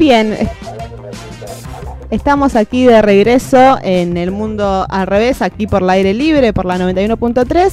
Bien, estamos aquí de regreso en el mundo al revés, aquí por el aire libre, por la 91.3.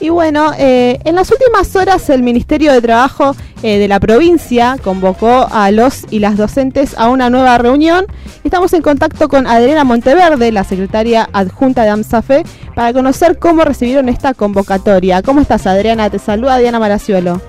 Y bueno, eh, en las últimas horas el Ministerio de Trabajo eh, de la provincia convocó a los y las docentes a una nueva reunión. Estamos en contacto con Adriana Monteverde, la secretaria adjunta de AMSAFE, para conocer cómo recibieron esta convocatoria. ¿Cómo estás, Adriana? Te saluda Diana Maraciolo.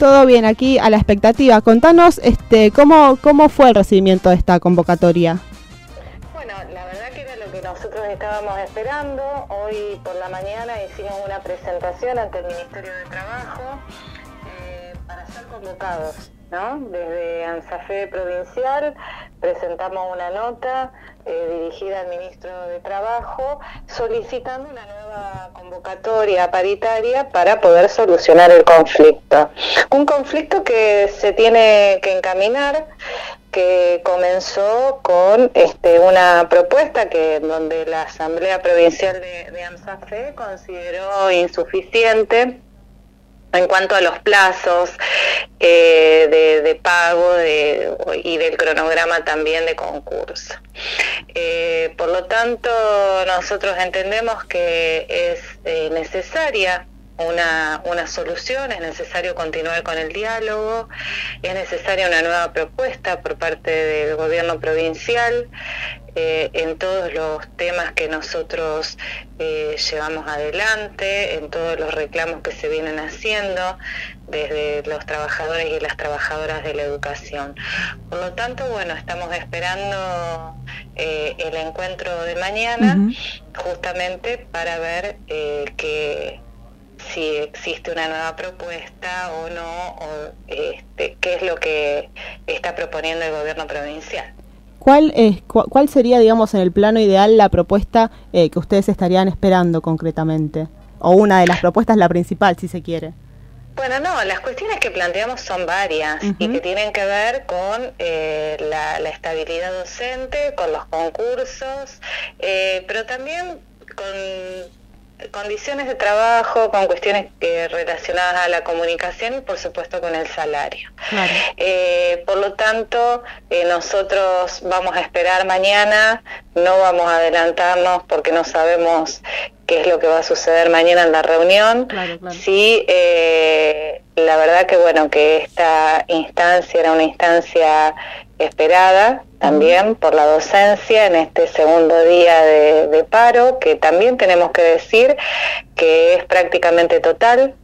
Todo bien, aquí a la expectativa. Contanos este, cómo, cómo fue el recibimiento de esta convocatoria nosotros estábamos esperando. Hoy por la mañana hicimos una presentación ante el Ministerio de Trabajo eh, para ser convocados. Desde ANSAFE Provincial presentamos una nota eh, dirigida al Ministro de Trabajo solicitando una nueva convocatoria paritaria para poder solucionar el conflicto. Un conflicto que se tiene que encaminar que comenzó con este, una propuesta que donde la Asamblea Provincial de, de AMSAFE consideró insuficiente en cuanto a los plazos eh, de, pago y del cronograma también de concurso. Eh, por lo tanto, nosotros entendemos que es eh, necesaria una, una solución, es necesario continuar con el diálogo, es necesaria una nueva propuesta por parte del gobierno provincial eh, en todos los temas que nosotros eh, llevamos adelante, en todos los reclamos que se vienen haciendo desde los trabajadores y las trabajadoras de la educación. Por lo tanto, bueno, estamos esperando eh, el encuentro de mañana justamente para ver que si existe una nueva propuesta o no, o este, qué es lo que está proponiendo el gobierno provincial. ¿Cuál, es, ¿Cuál sería, digamos, en el plano ideal la propuesta eh, que ustedes estarían esperando concretamente? O una de las propuestas, la principal, si se quiere. Bueno, no, las cuestiones que planteamos son varias y que tienen que ver con eh, la, estabilidad docente, con los concursos, eh, pero también con condiciones de trabajo, con cuestiones eh, relacionadas a la comunicación y por supuesto con el salario. Eh, por lo tanto, eh, nosotros vamos a esperar mañana, no vamos a adelantarnos porque no sabemos qué es lo que va a suceder mañana en la reunión. Sí, la verdad que bueno, que esta instancia era una instancia esperada también por la docencia en este segundo día de, paro, que también tenemos que decir que es prácticamente total.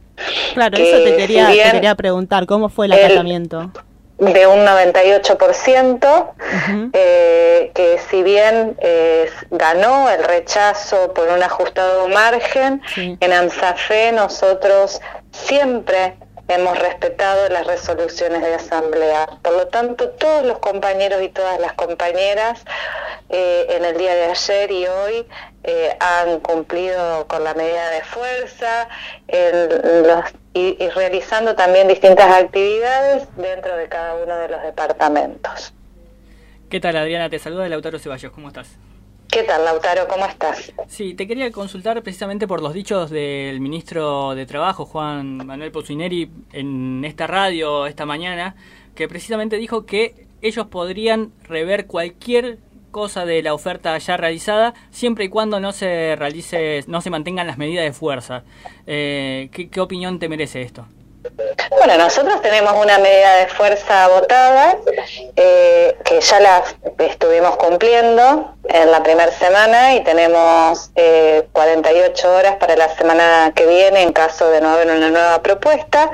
Claro, eso te quería, quería preguntar, ¿cómo fue el acatamiento? De un 98%, eh, que si bien ganó el rechazo por un ajustado margen, en AMSAFE nosotros siempre hemos respetado las resoluciones de asamblea. Por lo tanto, todos los compañeros y todas las compañeras eh, en el día de ayer y hoy eh, han cumplido con la medida de fuerza y, y realizando también distintas actividades dentro de cada uno de los departamentos. ¿Qué tal, Adriana? Te saluda Lautaro Ceballos. ¿Cómo estás? ¿Qué tal, Lautaro? ¿Cómo estás? Sí, te quería consultar precisamente por los dichos del ministro de Trabajo, Juan Manuel Pocineri, en esta radio esta mañana, que precisamente dijo que ellos podrían rever cualquier cosa de la oferta ya realizada siempre y cuando no se realice, no se mantengan las medidas de fuerza. Eh, ¿qué, opinión te merece esto? Bueno, nosotros tenemos una medida de fuerza votada eh, que ya la estuvimos cumpliendo en la primera semana y tenemos 48 eh, horas para la semana que viene en caso de no haber una nueva propuesta.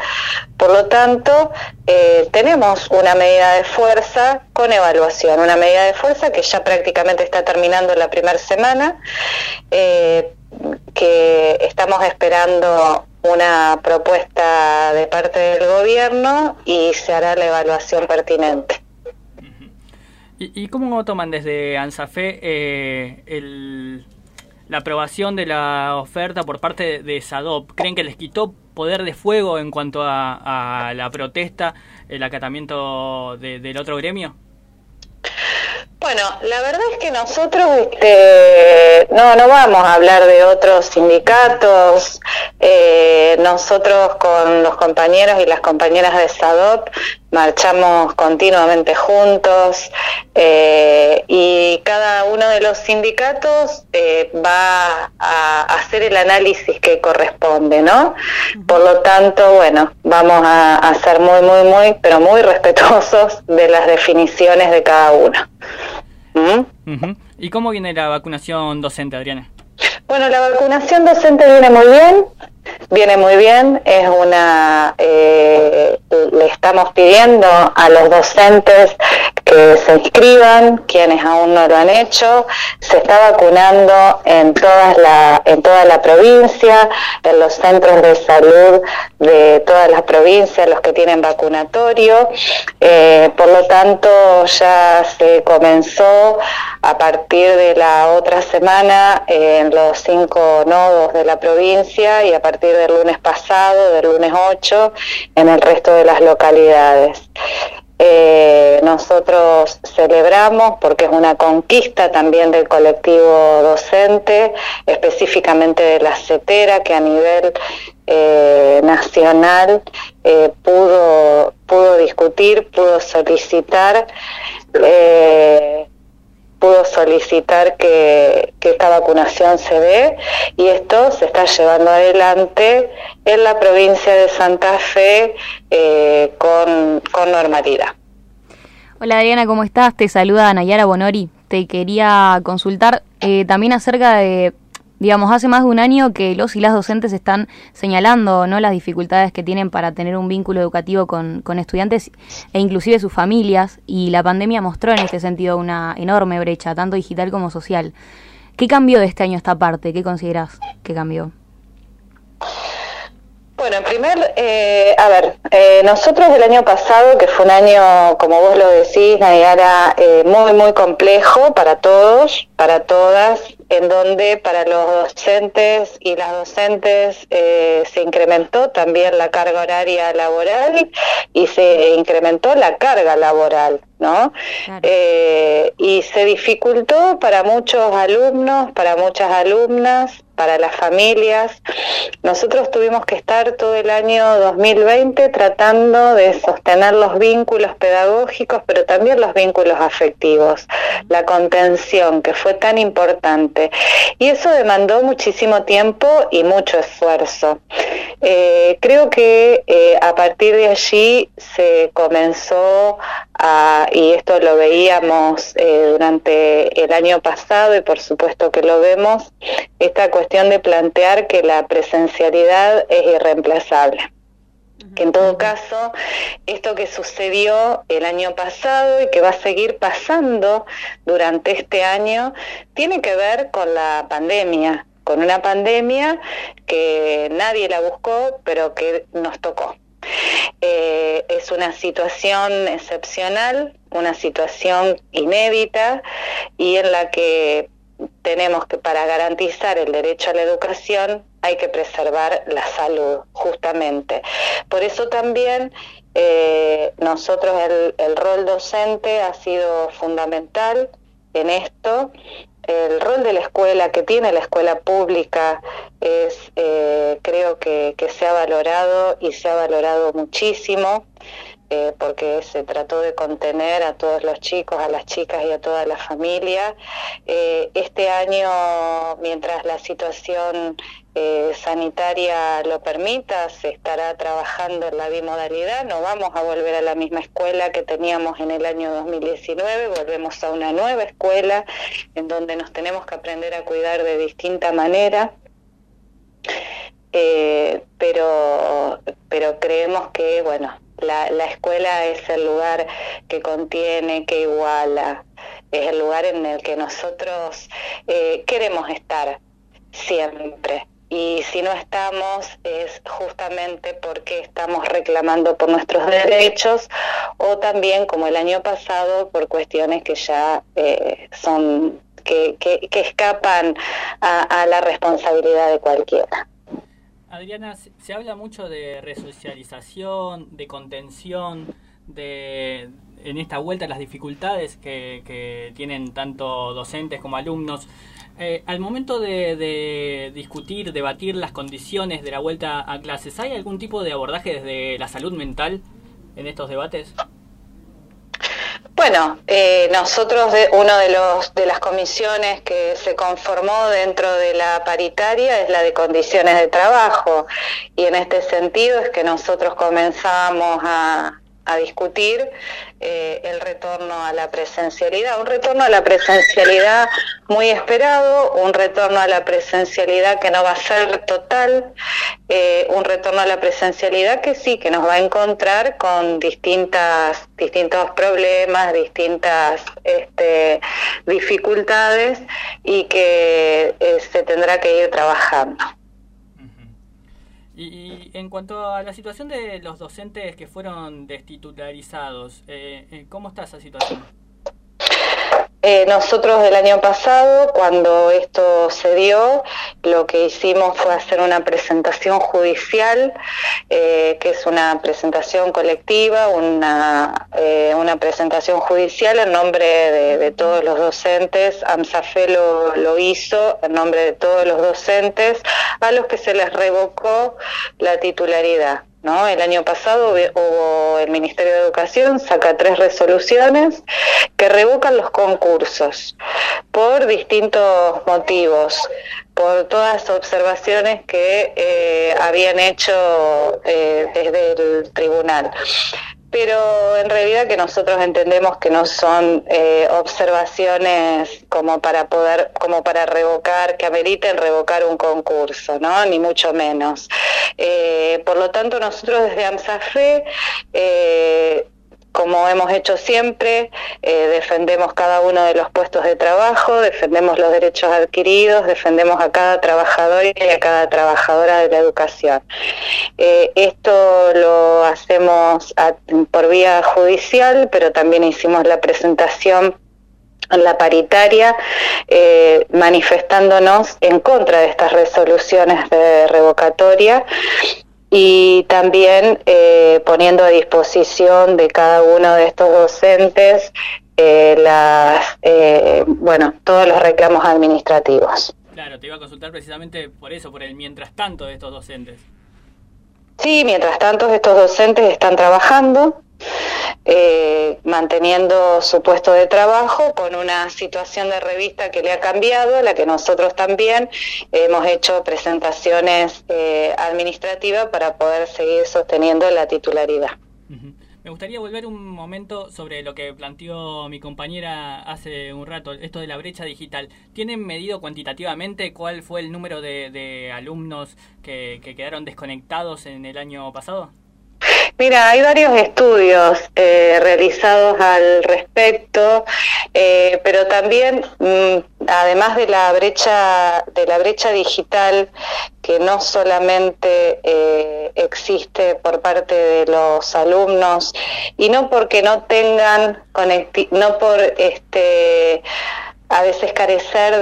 Por lo tanto, eh, tenemos una medida de fuerza con evaluación, una medida de fuerza que ya prácticamente está terminando la primera semana, eh, que estamos esperando una propuesta de parte del gobierno y se hará la evaluación pertinente. ¿Y, cómo toman desde ANSAFE eh, la aprobación de la oferta por parte de SADOP? ¿Creen que les quitó poder de fuego en cuanto a, la protesta, el acatamiento del otro gremio? Bueno, la verdad es que nosotros este, no, no vamos a hablar de otros sindicatos. Eh, nosotros con los compañeros y las compañeras de SADOP marchamos continuamente juntos eh, y cada uno de los sindicatos eh, va a hacer el análisis que corresponde, ¿no? Por lo tanto, bueno, vamos a, ser muy, muy, muy, pero muy respetuosos de las definiciones de cada uno. ¿Y cómo viene la vacunación docente, Adriana? Bueno, la vacunación docente viene muy bien, viene muy bien, es una, eh, le estamos pidiendo a los docentes se inscriban, quienes aún no lo han hecho, se está vacunando en, todas la, en toda la provincia, en los centros de salud de todas las provincias, los que tienen vacunatorio, eh, por lo tanto ya se comenzó a partir de la otra semana en los cinco nodos de la provincia y a partir del lunes pasado, del lunes 8, en el resto de las localidades. Eh, nosotros celebramos porque es una conquista también del colectivo docente, específicamente de la CETERA, que a nivel eh, nacional eh, pudo, pudo discutir, pudo solicitar pudo solicitar que, esta vacunación se dé y esto se está llevando adelante en la provincia de Santa Fe eh, con, con normalidad. Hola Adriana, ¿cómo estás? Te saluda Nayara Bonori. Te quería consultar eh, también acerca de Digamos, hace más de un año que los y las docentes están señalando ¿no? las dificultades que tienen para tener un vínculo educativo con, con estudiantes e inclusive sus familias y la pandemia mostró en este sentido una enorme brecha, tanto digital como social. ¿Qué cambió de este año esta parte? ¿Qué consideras que cambió? Bueno, en primer, eh, a ver, eh, nosotros el año pasado, que fue un año, como vos lo decís, Nayara, eh, muy, muy complejo para todos, para todas, en donde para los docentes y las docentes eh, se incrementó también la carga horaria laboral y se incrementó la carga laboral. ¿no? Eh, y se dificultó para muchos alumnos, para muchas alumnas, para las familias. Nosotros tuvimos que estar todo el año 2020 tratando de sostener los vínculos pedagógicos, pero también los vínculos afectivos, la contención que fue tan importante. Y eso demandó muchísimo tiempo y mucho esfuerzo. Eh, creo que eh, a partir de allí se comenzó a, y esto lo veíamos eh, durante el año pasado y por supuesto que lo vemos, esta cuestión de plantear que la presencialidad es irreemplazable que en todo caso esto que sucedió el año pasado y que va a seguir pasando durante este año tiene que ver con la pandemia, con una pandemia que nadie la buscó pero que nos tocó. Eh, es una situación excepcional, una situación inédita y en la que tenemos que para garantizar el derecho a la educación hay que preservar la salud, justamente. Por eso también eh, nosotros el, rol docente ha sido fundamental en esto el rol de la escuela que tiene la escuela pública es eh, creo que, que, se ha valorado y se ha valorado muchísimo eh, porque se trató de contener a todos los chicos, a las chicas y a toda la familia. Eh, este año, mientras la situación eh, sanitaria lo permita, se estará trabajando en la bimodalidad. No vamos a volver a la misma escuela que teníamos en el año 2019, volvemos a una nueva escuela en donde nos tenemos que aprender a cuidar de distinta manera. Pero, pero creemos que, bueno, la, la escuela es el lugar que contiene, que iguala, es el lugar en el que nosotros eh, queremos estar siempre y si no estamos es justamente porque estamos reclamando por nuestros derechos o también como el año pasado por cuestiones que ya eh, son que, que, escapan a, la responsabilidad de cualquiera. Adriana, se habla mucho de resocialización, de contención, de en esta vuelta las dificultades que, tienen tanto docentes como alumnos. Eh, al momento de, de, discutir, debatir las condiciones de la vuelta a clases, ¿hay algún tipo de abordaje desde la salud mental en estos debates? Bueno, eh, nosotros, de, uno de, los, de las comisiones que se conformó dentro de la paritaria es la de condiciones de trabajo. Y en este sentido es que nosotros comenzamos a, a discutir eh, el retorno a la presencialidad, un retorno a la presencialidad muy esperado, un retorno a la presencialidad que no va a ser total, eh, un retorno a la presencialidad que sí, que nos va a encontrar con distintas, distintos problemas, distintas este, dificultades y que eh, se tendrá que ir trabajando. Y, en cuanto a la situación de los docentes que fueron destitutarizados, eh, eh ¿cómo está esa situación? Eh, nosotros el año pasado, cuando esto se dio, lo que hicimos fue hacer una presentación judicial, eh, que es una presentación colectiva, una, eh, una presentación judicial en nombre de, todos los docentes. AMSAFE lo, lo hizo en nombre de todos los docentes, a los que se les revocó la titularidad. ¿No? El año pasado hubo el Ministerio de Educación saca tres resoluciones que revocan los concursos por distintos motivos, por todas observaciones que eh, habían hecho eh, desde el tribunal pero en realidad que nosotros entendemos que no son eh, observaciones como para poder, como para revocar, que ameriten revocar un concurso, ¿no? Ni mucho menos. Eh, por lo tanto, nosotros desde AMSAFE eh, como hemos hecho siempre, eh, defendemos cada uno de los puestos de trabajo, defendemos los derechos adquiridos, defendemos a cada trabajador y a cada trabajadora de la educación. Eh, esto lo hacemos por vía judicial, pero también hicimos la presentación en la paritaria eh, manifestándonos en contra de estas resoluciones de revocatoria y también eh, poniendo a disposición de cada uno de estos docentes eh, las, eh, bueno, todos los reclamos administrativos. Claro, te iba a consultar precisamente por eso, por el mientras tanto de estos docentes. Sí, mientras tanto estos docentes están trabajando, eh, manteniendo su puesto de trabajo con una situación de revista que le ha cambiado, la que nosotros también hemos hecho presentaciones eh, administrativas para poder seguir sosteniendo la titularidad. Me gustaría volver un momento sobre lo que planteó mi compañera hace un rato, esto de la brecha digital. ¿Tienen medido cuantitativamente cuál fue el número de, alumnos que quedaron desconectados en el año pasado? Mira, hay varios estudios eh, realizados al respecto, eh, pero también, mm, además de la brecha de la brecha digital, que no solamente eh, existe por parte de los alumnos y no porque no tengan no por este a veces carecer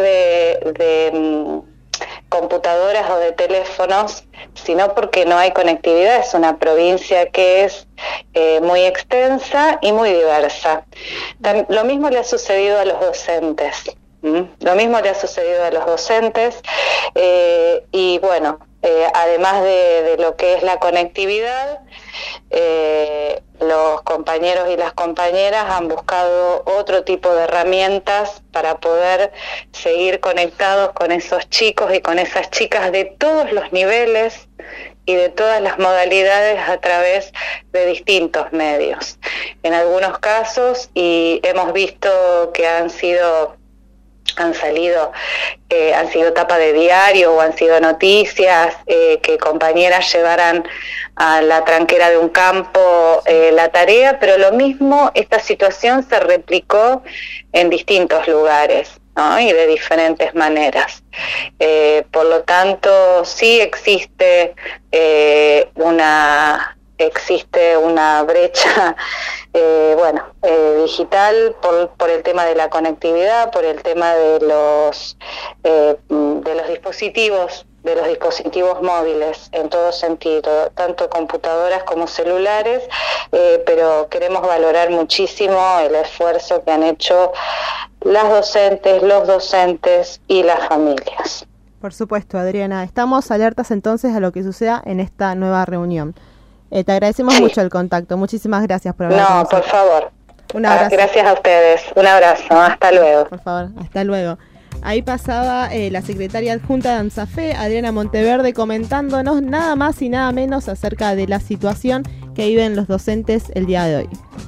de mm, computadoras o de teléfonos, sino porque no hay conectividad. Es una provincia que es eh, muy extensa y muy diversa. Lo mismo le ha sucedido a los docentes. Lo mismo le ha sucedido a los docentes eh, y bueno, eh, además de, lo que es la conectividad, eh, los compañeros y las compañeras han buscado otro tipo de herramientas para poder seguir conectados con esos chicos y con esas chicas de todos los niveles y de todas las modalidades a través de distintos medios. En algunos casos, y hemos visto que han sido han salido, eh, han sido tapa de diario o han sido noticias eh, que compañeras llevaran a la tranquera de un campo eh, la tarea, pero lo mismo, esta situación se replicó en distintos lugares. y de diferentes maneras. por lo tanto, sí existe una existe una brecha eh, bueno eh, digital por, por, el tema de la conectividad por el tema de los eh, de los dispositivos de los dispositivos móviles en todo sentido, tanto computadoras como celulares, eh, pero queremos valorar muchísimo el esfuerzo que han hecho las docentes, los docentes y las familias. Por supuesto, Adriana. Estamos alertas entonces a lo que suceda en esta nueva reunión. Eh, te agradecemos mucho el contacto. Muchísimas gracias por hablar. No, por favor. Un abrazo. Gracias a ustedes. Un abrazo. Hasta luego. Por favor, hasta luego. Ahí pasaba eh, la secretaria adjunta de ANSAFE, Adriana Monteverde, comentándonos nada más y nada menos acerca de la situación que viven los docentes el día de hoy.